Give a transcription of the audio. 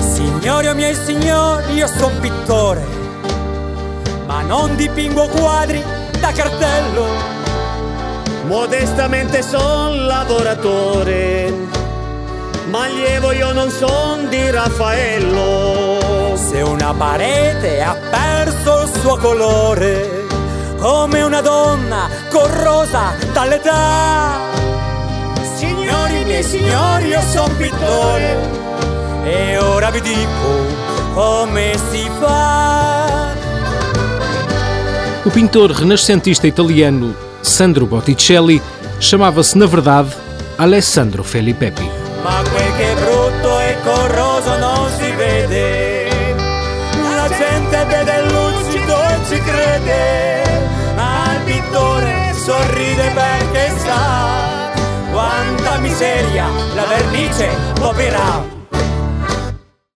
Signori miei signori, io sono pittore, ma non dipingo quadri da cartello. Modestamente son lavoratore, ma allievo io non son di Raffaello. Se una parete ha perso il suo colore, come una donna corrosa dall'età. Signori miei signori, io sono pittore e ora vi dico come si fa. O pintor renascentista italiano Sandro Botticelli chamava-se, na verdade, Alessandro Felipepi. Ma quel che brutto e corroso non si vede. La gente vede lucido e ci crede. Ma il pittore sorride perché sa quanta miseria la vernice coprirà.